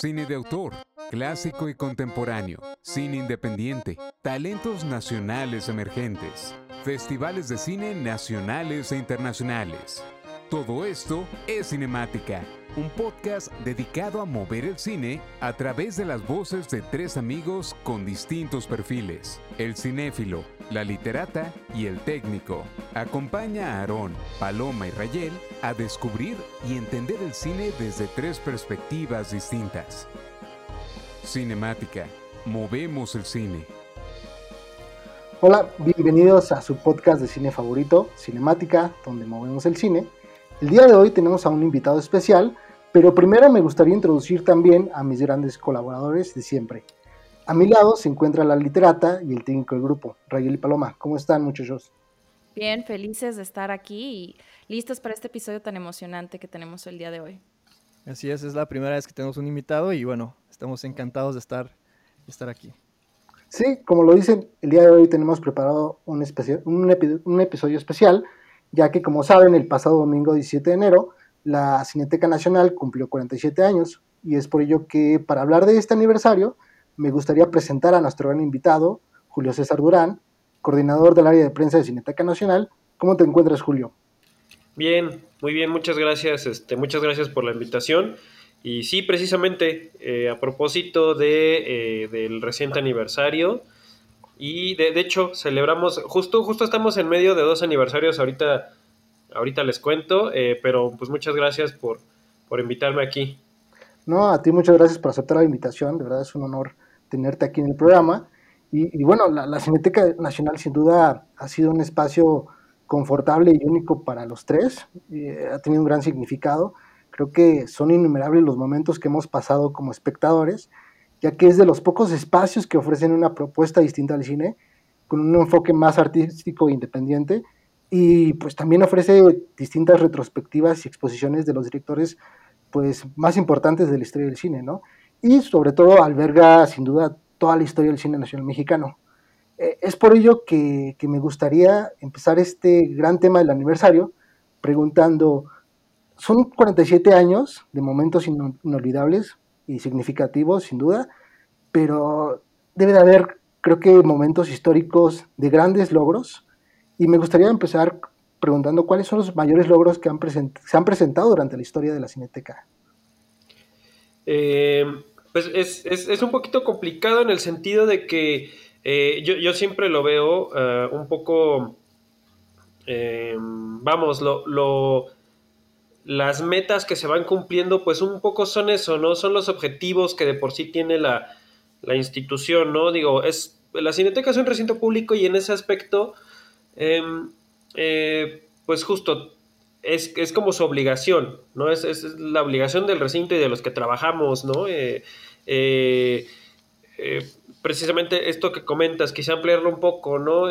cine de autor, clásico y contemporáneo, cine independiente, talentos nacionales emergentes, festivales de cine nacionales e internacionales. Todo esto es Cinemática, un podcast dedicado a mover el cine a través de las voces de tres amigos con distintos perfiles, el cinéfilo, la literata y el técnico. Acompaña a Aarón, Paloma y Rayel a descubrir y entender el cine desde tres perspectivas distintas. Cinemática, movemos el cine. Hola, bienvenidos a su podcast de cine favorito, Cinemática, donde movemos el cine. El día de hoy tenemos a un invitado especial, pero primero me gustaría introducir también a mis grandes colaboradores de siempre. A mi lado se encuentra la literata y el técnico del grupo, Rayel y Paloma. ¿Cómo están, muchachos? Bien, felices de estar aquí y listos para este episodio tan emocionante que tenemos el día de hoy. Así es, es la primera vez que tenemos un invitado y bueno, estamos encantados de estar, estar aquí. Sí, como lo dicen, el día de hoy tenemos preparado un, un, un episodio especial, ya que como saben, el pasado domingo 17 de enero, la Cineteca Nacional cumplió 47 años y es por ello que para hablar de este aniversario, me gustaría presentar a nuestro gran invitado, Julio César Durán, coordinador del área de prensa de Cineteca Nacional. ¿Cómo te encuentras, Julio? Bien, muy bien, muchas gracias. Este, muchas gracias por la invitación. Y sí, precisamente, eh, a propósito de, eh, del reciente aniversario, y de, hecho celebramos, justo, justo estamos en medio de dos aniversarios, ahorita, ahorita les cuento, eh, pero pues muchas gracias por, por invitarme aquí. No, a ti muchas gracias por aceptar la invitación, de verdad es un honor tenerte aquí en el programa. Y, bueno, la, Cineteca Nacional sin duda ha sido un espacio confortable y único para los tres, eh, ha tenido un gran significado. Creo que son innumerables los momentos que hemos pasado como espectadores, ya que es de los pocos espacios que ofrecen una propuesta distinta al cine, con un enfoque más artístico e independiente, y pues también ofrece distintas retrospectivas y exposiciones de los directores pues más importantes de la historia del cine, ¿no? y sobre todo alberga sin duda toda la historia del cine nacional mexicano. Eh, es por ello que, me gustaría empezar este gran tema del aniversario preguntando, son 47 años de momentos inolvidables y significativos, sin duda, pero debe de haber, creo que, momentos históricos de grandes logros. Y me gustaría empezar preguntando cuáles son los mayores logros que se han presentado durante la historia de la Cineteca. Eh, pues es, es, un poquito complicado en el sentido de que eh, yo, siempre lo veo eh, un poco, vamos, lo, lo, las metas que se van cumpliendo, pues un poco son eso, ¿no? Son los objetivos que de por sí tiene la, la institución, ¿no? Digo, es, la Cineteca es un recinto público y en ese aspecto, em, pues justo es, es, como su obligación, ¿no? Es, es, la obligación del recinto y de los que trabajamos, ¿no? Eh, eh, eh, precisamente esto que comentas, quizá ampliarlo un poco, ¿no?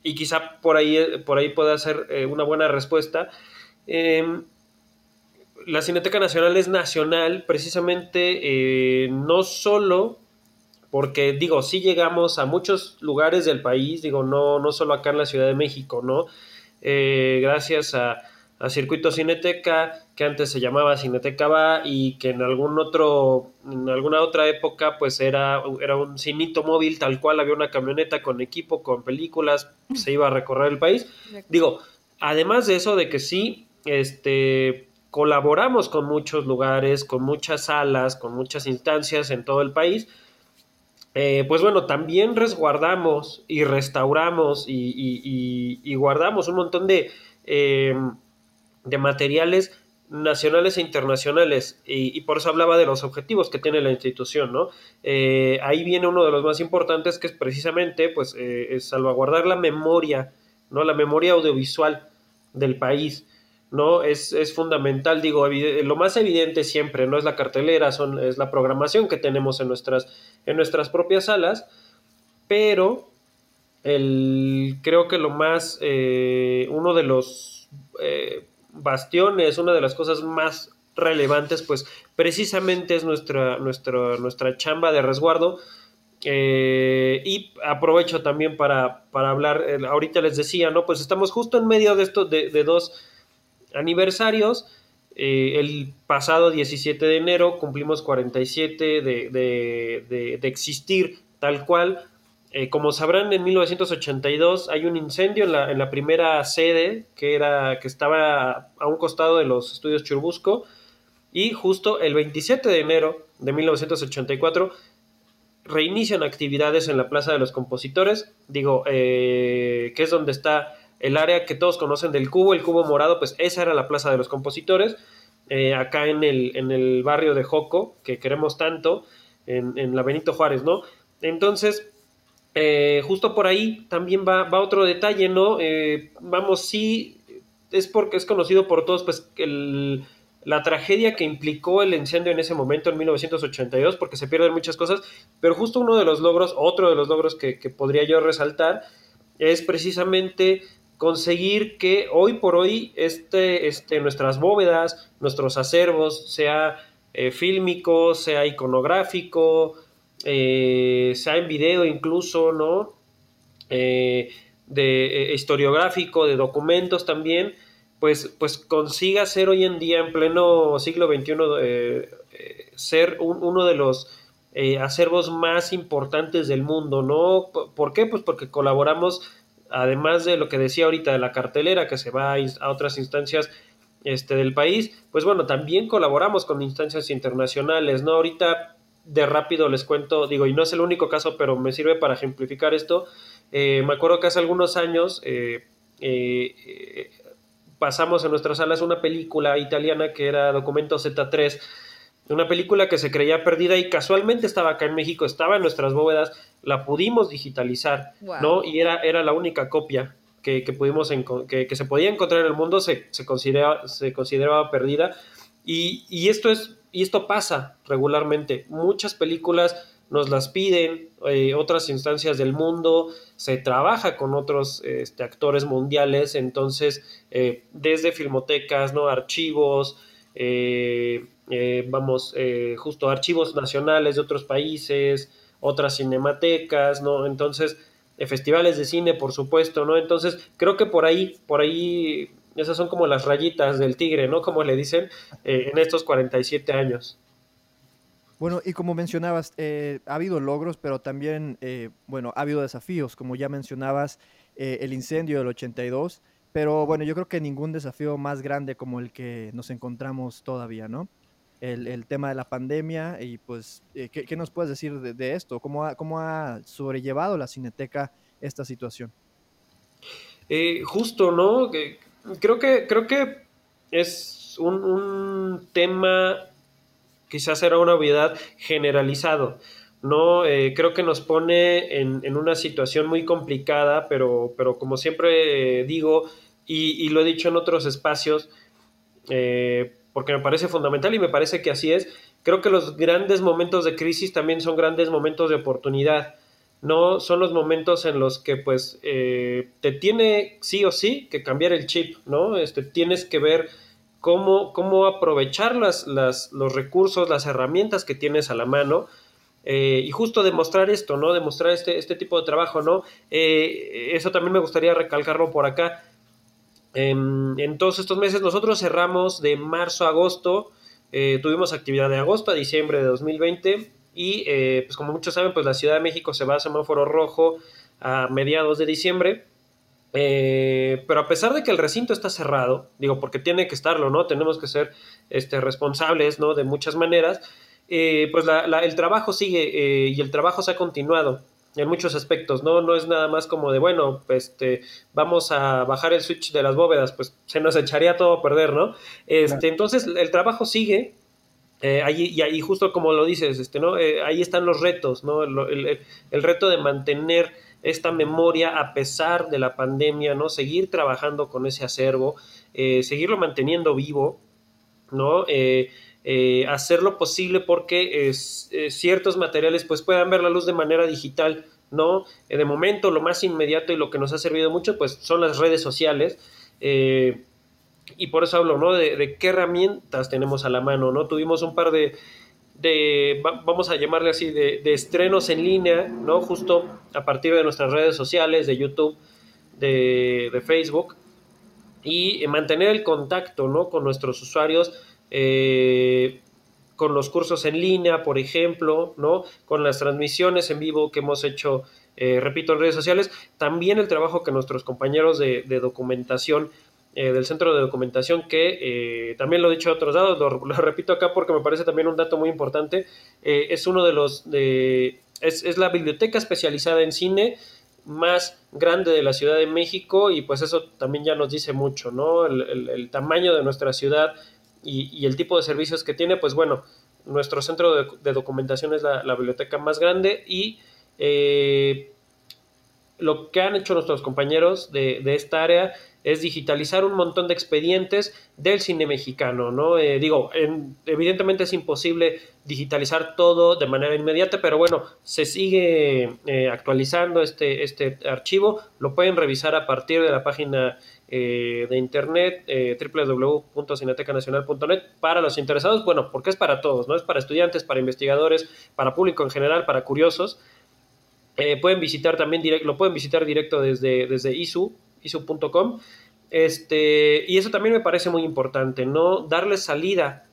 y quizá por ahí, por ahí pueda ser una buena respuesta. Em, la Cineteca Nacional es nacional precisamente no solo porque digo, sí llegamos a muchos lugares del país, digo, no, no solo acá en la Ciudad de México, ¿no? Eh, gracias a, Circuito Cineteca, que antes se llamaba Cineteca Va y que en algún otro, en alguna otra época, pues era, era un cinito móvil, tal cual había una camioneta con equipo, con películas, se iba a recorrer el país. Digo, además de eso, de que sí, este colaboramos con muchos lugares, con muchas salas, con muchas instancias en todo el país eh, pues bueno, también resguardamos y restauramos y, guardamos un montón de, eh, de materiales nacionales e internacionales y, por eso hablaba de los objetivos que tiene la institución, ¿no? Eh, ahí viene uno de los más importantes que es precisamente pues salvaguardar la memoria, ¿no? La memoria audiovisual del país. ¿No? Es, es fundamental, digo, lo más evidente siempre, no es la cartelera, son, es la programación que tenemos en nuestras, en nuestras propias salas, pero el, creo que lo más, eh, uno de los eh, bastiones, una de las cosas más relevantes, pues precisamente es nuestra, nuestra, nuestra chamba de resguardo. Eh, y aprovecho también para, para hablar, ahorita les decía, ¿no? Pues estamos justo en medio de esto, de, de dos aniversarios. eh, el pasado 17 de enero cumplimos 47 de, de, existir tal cual. Eh, como sabrán, en 1982 hay un incendio en la, en la, primera sede que, era, que estaba a un costado de los estudios Churbusco y justo el 27 de enero de 1984 reinician actividades en la Plaza de los Compositores, digo, eh, que es donde está el área que todos conocen del cubo, el cubo morado, pues esa era la Plaza de los Compositores, eh, acá en el, en el barrio de Joco, que queremos tanto, en, la Benito Juárez, ¿no? Entonces, eh, justo por ahí también va, va otro detalle, ¿no? Eh, vamos, sí, es porque es conocido por todos, pues, el, la tragedia que implicó el incendio en ese momento, en 1982, porque se pierden muchas cosas, pero justo uno de los logros, otro de los logros que, que podría yo resaltar, es precisamente conseguir que hoy por hoy este, este, nuestras bóvedas, nuestros acervos, sea eh, fílmico, sea iconográfico, eh, sea en video incluso, ¿no? Eh, de historiográfico, de documentos también, pues, pues consiga ser hoy en día, en pleno siglo XXI, ser uno de los acervos más importantes del mundo, ¿no? ¿Por qué? Pues porque colaboramos además de lo que decía ahorita de la cartelera que se va a, otras instancias este, del país, pues bueno, también colaboramos con instancias internacionales, ¿no? Ahorita de rápido les cuento, digo, y no es el único caso, pero me sirve para ejemplificar esto. Eh, me acuerdo que hace algunos años eh, eh, pasamos en nuestras salas una película italiana que era Documento Z3, una película que se creía perdida y casualmente estaba acá en México, estaba en nuestras bóvedas, la pudimos digitalizar, ¿no? Y era, era la única copia que, pudimos que, que, se podía encontrar en el mundo, se, se, consideraba, se consideraba perdida. Y, y, esto es, y esto pasa regularmente. Muchas películas nos las piden, eh, otras instancias del mundo, se trabaja con otros este, actores mundiales, entonces, eh, desde filmotecas, ¿no? Archivos, eh, eh, vamos, eh, justo archivos nacionales de otros países, otras cinematecas, ¿no? Entonces, festivales de cine, por supuesto, ¿no? Entonces, creo que por ahí, por ahí, esas son como las rayitas del tigre, ¿no? Como le dicen, en estos 47 años. Bueno, y como mencionabas, ha habido logros, pero también, bueno, ha habido desafíos, como ya mencionabas, el incendio del 82, pero bueno, yo creo que ningún desafío más grande como el que nos encontramos todavía, ¿no? El, tema de la pandemia y pues, eh, ¿qué, nos puedes decir de, esto? ¿Cómo ha, ¿Cómo ha, sobrellevado la Cineteca esta situación? Eh, justo, ¿no? Creo que, creo que es un, tema, quizás era una obviedad, generalizado. ¿no? Eh, creo que nos pone en, una situación muy complicada, pero, pero como siempre digo, y, lo he dicho en otros espacios, eh, porque me parece fundamental y me parece que así es, creo que los grandes momentos de crisis también son grandes momentos de oportunidad. No son los momentos en los que pues eh, te tiene sí o sí que cambiar el chip, ¿no? Este, tienes que ver cómo, cómo aprovechar las, las, los recursos, las herramientas que tienes a la mano eh, y justo demostrar esto, ¿no? Demostrar este, este tipo de trabajo, ¿no? Eh, eso también me gustaría recalcarlo por acá. En, todos estos meses nosotros cerramos de marzo a agosto, eh, tuvimos actividad de agosto a diciembre de 2020 y pues como muchos saben, pues la Ciudad de México se va a semáforo rojo a mediados de diciembre. pero a pesar de que el recinto está cerrado, digo, porque tiene que estarlo, ¿no? Tenemos que ser este, responsables, ¿no? De muchas maneras. Eh, pues el trabajo sigue eh, y el trabajo se ha continuado en muchos aspectos, ¿no? No es nada más como de, bueno, este, vamos a bajar el switch de las bóvedas, pues se nos echaría todo a perder, ¿no? Este, Entonces, el trabajo sigue, eh, y ahí justo como lo dices, este, ¿no? ahí están los retos, ¿no? El, el, reto de mantener esta memoria a pesar de la pandemia, ¿no? Seguir trabajando con ese acervo, seguirlo manteniendo vivo, ¿no? Eh, hacer lo posible porque es, eh, ciertos materiales pues puedan ver la luz de manera digital, ¿no? Eh, de momento lo más inmediato y lo que nos ha servido mucho pues son las redes sociales y por eso hablo, ¿no? De, qué herramientas tenemos a la mano, ¿no? Tuvimos un par de, de vamos a llamarle así, de, de, estrenos en línea, ¿no? Justo a partir de nuestras redes sociales, de YouTube, de, de Facebook, y mantener el contacto, ¿no? Con nuestros usuarios eh, con los cursos en línea, por ejemplo, ¿no? Con las transmisiones en vivo que hemos hecho, eh, repito, en redes sociales, también el trabajo que nuestros compañeros de, documentación eh, del centro de documentación, que también lo he dicho a otros dados, lo, repito acá porque me parece también un dato muy importante, es uno de los, de, es, la biblioteca especializada en cine más grande de la Ciudad de México y pues eso también ya nos dice mucho, ¿no? el tamaño de nuestra ciudad, y, el tipo de servicios que tiene, pues bueno, nuestro centro de, documentación es la, biblioteca más grande y eh, lo que han hecho nuestros compañeros de, esta área es digitalizar un montón de expedientes del cine mexicano, ¿no? Eh, digo, evidentemente es imposible digitalizar todo de manera inmediata, pero bueno, se sigue eh, actualizando este, este archivo, lo pueden revisar a partir de la página eh, de internet, eh, para los interesados, bueno, porque es para todos, ¿no? Es para estudiantes, para investigadores, para público en general, para curiosos. Eh, pueden visitar también, lo pueden visitar directo desde, desde isu, isu.com. Este, y eso también me parece muy importante, ¿no? Darle salida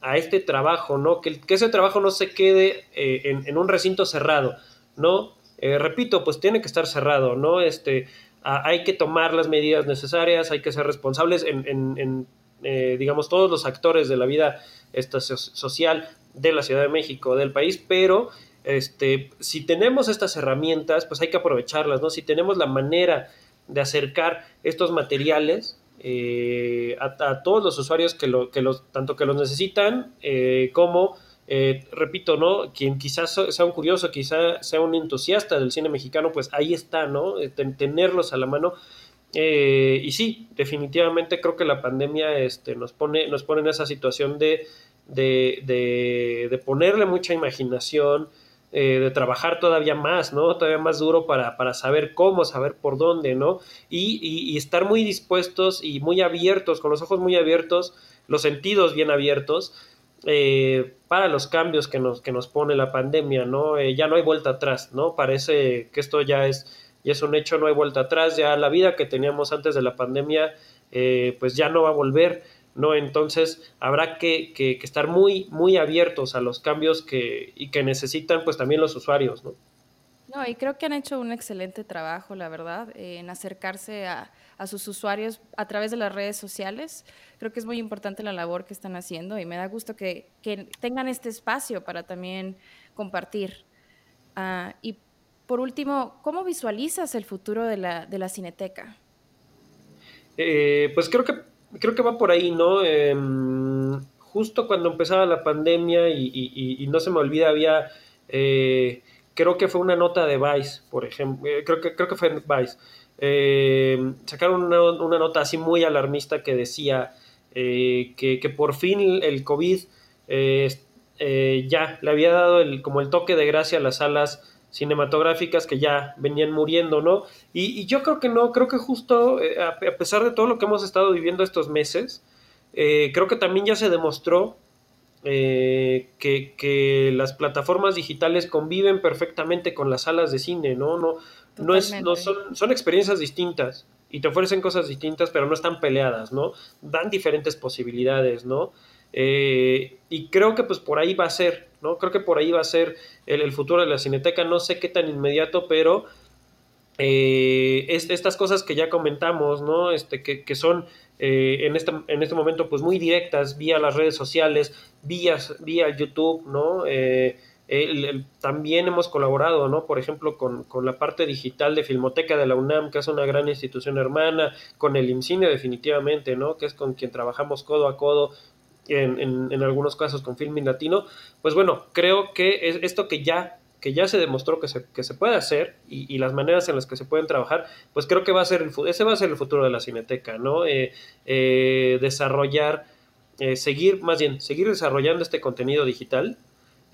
a este trabajo, ¿no? Que, que ese trabajo no se quede en, en, un recinto cerrado, ¿no? repito, pues tiene que estar cerrado, ¿no? Este, hay que tomar las medidas necesarias, hay que ser responsables en, eh, digamos, todos los actores de la vida social de la Ciudad de México, del país, pero este, si tenemos estas herramientas, pues hay que aprovecharlas, ¿no? Si tenemos la manera de acercar estos materiales eh, a, todos los usuarios que, lo, que los, tanto que los necesitan eh, como eh, repito, ¿no? Quien quizás sea un curioso, quizás sea un entusiasta del cine mexicano, pues ahí está, ¿no? Eh, tenerlos a la mano. Eh, y sí, definitivamente creo que la pandemia este, nos, pone, nos pone en esa situación de, de, ponerle mucha imaginación, de trabajar todavía más, ¿no? Todavía más duro para, para saber cómo, saber por dónde, ¿no? Y, estar muy dispuestos y muy abiertos, con los ojos muy abiertos, los sentidos bien abiertos, eh, para los cambios que nos, que nos pone la pandemia, ¿no? Eh, ya no hay vuelta atrás, ¿no? Parece que esto ya es, ya es un hecho, no hay vuelta atrás, ya la vida que teníamos antes de la pandemia, eh, pues ya no va a volver, ¿no? Entonces habrá que, que, estar muy, muy abiertos a los cambios que, y que necesitan, pues también los usuarios, ¿no? No, y creo que han hecho un excelente trabajo, la verdad, en acercarse a, a sus usuarios a través de las redes sociales. Creo que es muy importante la labor que están haciendo y me da gusto que, tengan este espacio para también compartir. Ah, y por último, ¿cómo visualizas el futuro de la, de la Cineteca? Eh, pues creo que, creo que va por ahí, ¿no? Em, justo cuando empezaba la pandemia y, no se me olvida, había, eh, creo que fue una nota de Vice, por ejemplo, eh, creo, que, creo que fue Vice, eh, sacaron una, nota así muy alarmista que decía eh, que, por fin el COVID eh, ya le había dado el, como el toque de gracia a las salas cinematográficas que ya venían muriendo, ¿no? Y, yo creo que no, creo que justo a, pesar de todo lo que hemos estado viviendo estos meses, creo que también ya se demostró que, que, las plataformas digitales conviven perfectamente con las salas de cine, ¿no? No, no, es, no son, son experiencias distintas y te ofrecen cosas distintas, pero no están peleadas, ¿no? Dan diferentes posibilidades, ¿no? Eh, y creo que pues por ahí va a ser, ¿no? Creo que por ahí va a ser el, futuro de la cineteca, no sé qué tan inmediato, pero eh, estas cosas que ya comentamos, ¿no? Este, que, que son eh, en, este, en este momento pues muy directas, vía las redes sociales, vía, vía YouTube, ¿no? también hemos colaborado, ¿no? Por ejemplo, con, la parte digital de Filmoteca de la UNAM, que es una gran institución hermana, con el IMCINE definitivamente, ¿no? Que es con quien trabajamos codo a codo en, en, algunos casos con Filmin Latino. Pues bueno, creo que es esto que ya que ya se demostró que se, que se puede hacer y, las maneras en las que se pueden trabajar, pues creo que va a ser el, ese va a ser el futuro de la cineteca, ¿no? Eh, eh, desarrollar, eh, seguir, más bien, seguir desarrollando este contenido digital,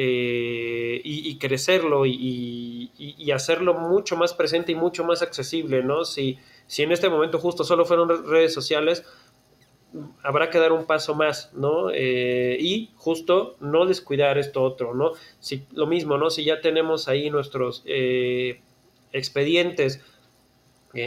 eh, y, crecerlo y, hacerlo mucho más presente y mucho más accesible, ¿no? Si, si en este momento justo solo fueron redes sociales, habrá que dar un paso más, ¿no? Eh, y justo no descuidar esto otro, ¿no? Si, lo mismo, ¿no? Si ya tenemos ahí nuestros eh, expedientes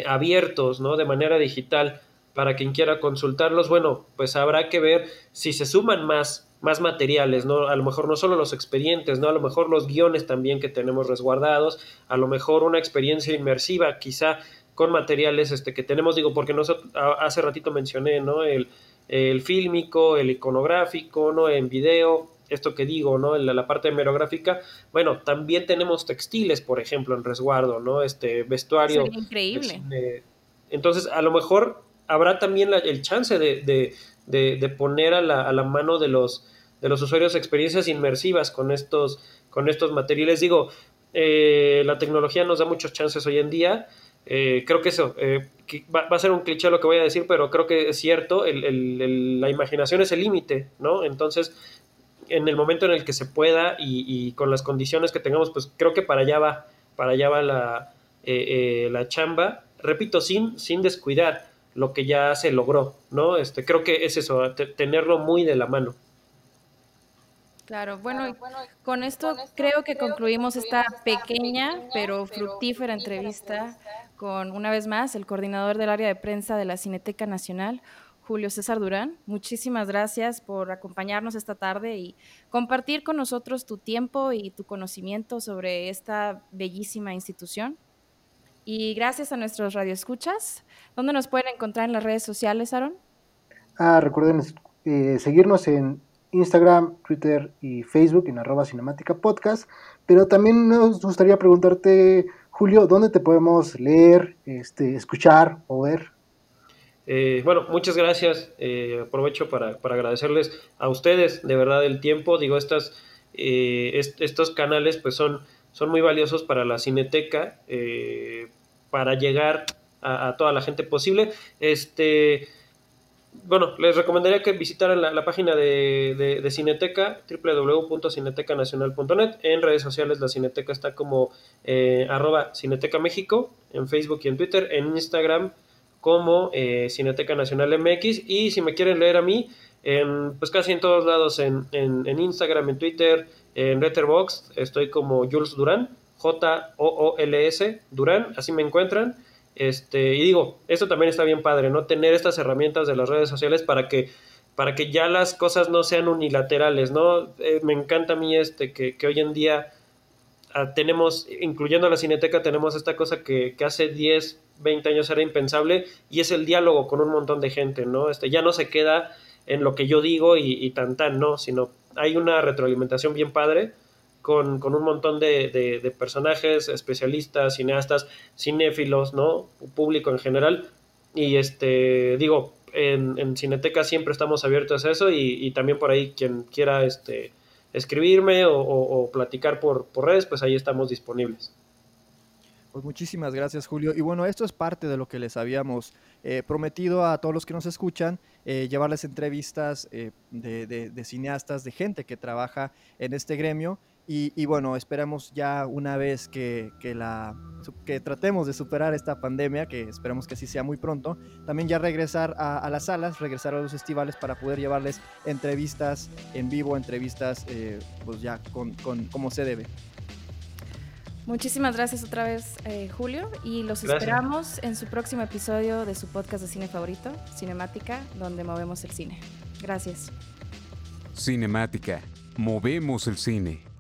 abiertos, ¿no? De manera digital para quien quiera consultarlos, bueno, pues habrá que ver si se suman más más materiales, ¿no? A lo mejor no solo los expedientes, ¿no? A lo mejor los guiones también que tenemos resguardados, a lo mejor una experiencia inmersiva, quizá con materiales este, que tenemos, digo, porque nosotros, hace ratito mencioné, ¿no? El, el fílmico, el iconográfico, ¿no? En video, esto que digo, ¿no? La, la parte hemerográfica, bueno, también tenemos textiles, por ejemplo, en resguardo, ¿no? Este vestuario. increíble. entonces, a lo mejor habrá también el chance de, de, poner a la, a la, mano de los, de los usuarios experiencias inmersivas con estos, con estos materiales. Digo, eh, la tecnología nos da muchos chances hoy en día. Eh, creo que eso eh, va, a ser un cliché lo que voy a decir, pero creo que es cierto, la imaginación es el límite, ¿no? Entonces, en el momento en el que se pueda y, con las condiciones que tengamos, pues creo que para allá va, para allá va la, la chamba. Repito, sin, sin descuidar lo que ya se logró, ¿no? Este, creo que es eso, tenerlo muy de la mano. Claro, bueno, con esto creo que concluimos esta pequeña pero fructífera entrevista con, una vez más, el coordinador del área de prensa de la Cineteca Nacional, Julio César Durán. Muchísimas gracias por acompañarnos esta tarde y compartir con nosotros tu tiempo y tu conocimiento sobre esta bellísima institución. Y gracias a nuestros radioescuchas. ¿Dónde nos pueden encontrar en las redes sociales, Aaron? Ah, recuerden eh, seguirnos en Instagram, Twitter y Facebook en arroba cinemática podcast. Pero también nos gustaría preguntarte, Julio, ¿dónde te podemos leer, este, escuchar o ver? Eh, bueno, muchas gracias. Eh, aprovecho para, para, agradecerles a ustedes de verdad el tiempo. Digo, estas, estos canales pues son son muy valiosos para la cineteca, eh, para llegar a, toda la gente posible. Este, bueno, les recomendaría que visitaran la, página de, de, Cineteca, www.cinetecanacional.net. En redes sociales la Cineteca está como eh, arroba Cineteca México, en Facebook y en Twitter, en Instagram como eh, Cineteca Nacional MX. Y si me quieren leer a mí, en, pues casi en todos lados, en, en, en Instagram, en Twitter, en Letterboxd estoy como Jules Durán, J-O-O-L-S, Durán, así me encuentran. Este, y digo, esto también está bien padre, ¿no? Tener estas herramientas de las redes sociales para que, para que ya las cosas no sean unilaterales, ¿no? Eh, me encanta a mí este, que, hoy en día ah, tenemos, incluyendo la cineteca, tenemos esta cosa que, que, hace 10, 20 años era impensable y es el diálogo con un montón de gente, ¿no? Este, ya no se queda en lo que yo digo y, y tan tan, ¿no? Sino hay una retroalimentación bien padre con, un montón de, personajes, especialistas, cineastas, cinéfilos, ¿no? Público en general. Y este, digo, en, Cineteca siempre estamos abiertos a eso y, también por ahí quien quiera este, escribirme o, platicar por, por redes, pues ahí estamos disponibles. Pues muchísimas gracias, Julio. Y bueno, esto es parte de lo que les habíamos eh, prometido a todos los que nos escuchan, eh, llevarles entrevistas eh, de, cineastas, de gente que trabaja en este gremio. Y, bueno, esperamos ya una vez que, la, que tratemos de superar esta pandemia, que esperemos que así sea muy pronto, también ya regresar a, las salas, regresar a los festivales para poder llevarles entrevistas en vivo, entrevistas pues ya con, con como se debe. Muchísimas gracias otra vez, eh, Julio, y los esperamos en su próximo episodio de su podcast de cine favorito, Cinemática, donde movemos el cine. Gracias. Cinemática, movemos el cine.